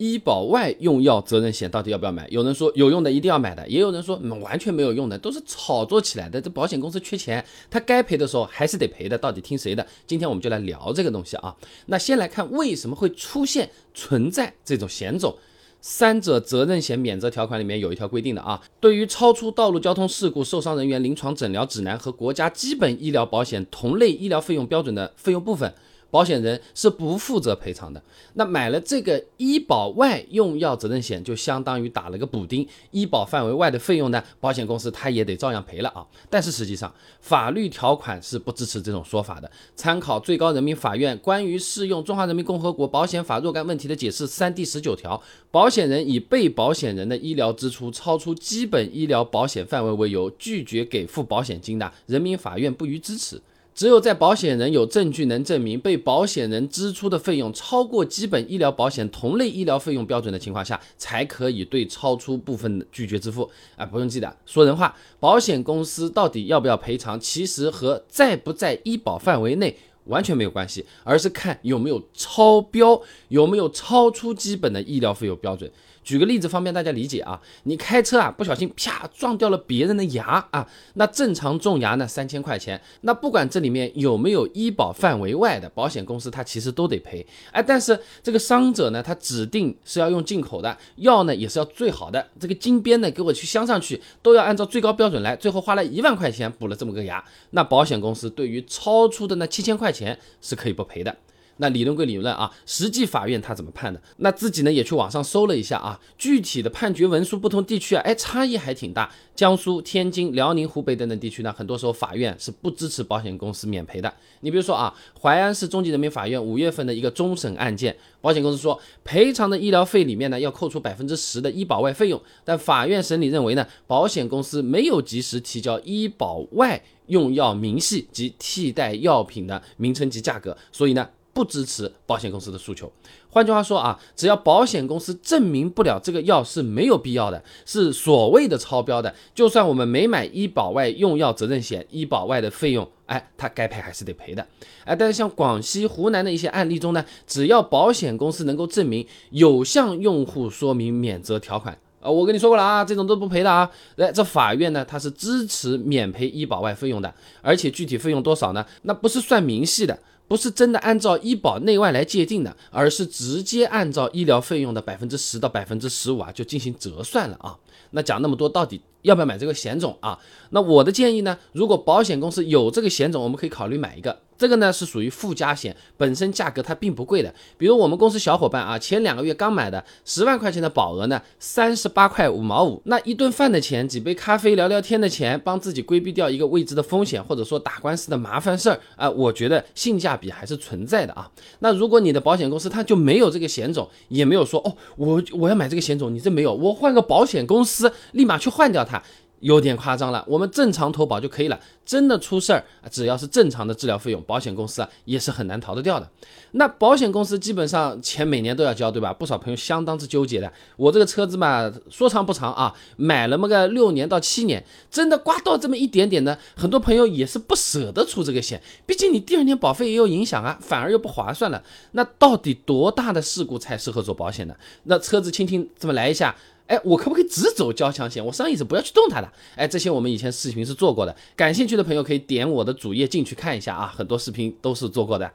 医保外用药责任险到底要不要买？有人说有用的一定要买的，也有人说完全没有用的，都是炒作起来的。这保险公司缺钱，他该赔的时候还是得赔的，到底听谁的？今天我们就来聊这个东西啊。那先来看为什么会出现存在这种险种。三者责任险免责条款里面有一条规定的啊，对于超出道路交通事故受伤人员临床诊疗指南和国家基本医疗保险同类医疗费用标准的费用部分。保险人是不负责赔偿的。那买了这个医保外用药责任险，就相当于打了个补丁。医保范围外的费用呢，保险公司他也得照样赔了啊。但是实际上，法律条款是不支持这种说法的。参考最高人民法院关于适用《中华人民共和国保险法》若干问题的解释三第十九条，保险人以被保险人的医疗支出超出基本医疗保险范围为由，拒绝给付保险金的，人民法院不予支持。只有在保险人有证据能证明被保险人支出的费用超过基本医疗保险同类医疗费用标准的情况下，才可以对超出部分拒绝支付。啊，不用记得说人话，保险公司到底要不要赔偿，其实和在不在医保范围内完全没有关系，而是看有没有超标，有没有超出基本的医疗费用标准。举个例子方便大家理解啊，你开车啊不小心啪撞掉了别人的牙啊，那正常种牙呢三千块钱，那不管这里面有没有医保范围外的，保险公司它其实都得赔。哎，但是这个伤者呢，他指定是要用进口的药呢，也是要最好的，这个金边呢给我去镶上去，都要按照最高标准来，最后花了一万块钱补了这么个牙，那保险公司对于超出的那七千块钱是可以不赔的。那理论归理论啊，实际法院他怎么判的？那自己呢也去网上搜了一下啊，具体的判决文书不同地区啊，哎差异还挺大。江苏、天津、辽宁、湖北等等地区呢，很多时候法院是不支持保险公司免赔的。你比如说啊，淮安市中级人民法院五月份的一个终审案件，保险公司说赔偿的医疗费里面呢要扣除百分之十的医保外费用，但法院审理认为呢，保险公司没有及时提交医保外用药明细及替代药品的名称及价格，所以呢。不支持保险公司的诉求。换句话说啊，只要保险公司证明不了这个药是没有必要的，是所谓的超标的，就算我们没买医保外用药责任险，医保外的费用，哎，他该赔还是得赔的。哎，但是像广西、湖南的一些案例中呢，只要保险公司能够证明有向用户说明免责条款啊，我跟你说过了啊，这种都不赔的啊。来，这法院呢，它是支持免赔医保外费用的，而且具体费用多少呢？那不是算明细的。不是真的按照医保内外来界定的，而是直接按照医疗费用的百分之十到百分之十五啊，就进行折算了啊。那讲那么多，到底要不要买这个险种啊？那我的建议呢，如果保险公司有这个险种，我们可以考虑买一个。这个呢是属于附加险，本身价格它并不贵的。比如我们公司小伙伴啊，前两个月刚买的十万块钱的保额呢，三十八块五毛五，那一顿饭的钱，几杯咖啡聊聊天的钱，帮自己规避掉一个未知的风险，或者说打官司的麻烦事儿啊，我觉得性价比还是存在的啊。那如果你的保险公司它就没有这个险种，也没有说哦，我我要买这个险种，你这没有，我换个保险公司立马去换掉它。有点夸张了，我们正常投保就可以了。真的出事儿，只要是正常的治疗费用，保险公司啊也是很难逃得掉的。那保险公司基本上钱每年都要交，对吧？不少朋友相当之纠结的。我这个车子嘛，说长不长啊，买了么个六年到七年，真的刮到这么一点点呢，很多朋友也是不舍得出这个险，毕竟你第二年保费也有影响啊，反而又不划算了。那到底多大的事故才适合做保险呢？那车子轻轻这么来一下。哎，我可不可以只走交强险？我上一次不要去动它的。哎，这些我们以前视频是做过的，感兴趣的朋友可以点我的主页进去看一下啊，很多视频都是做过的。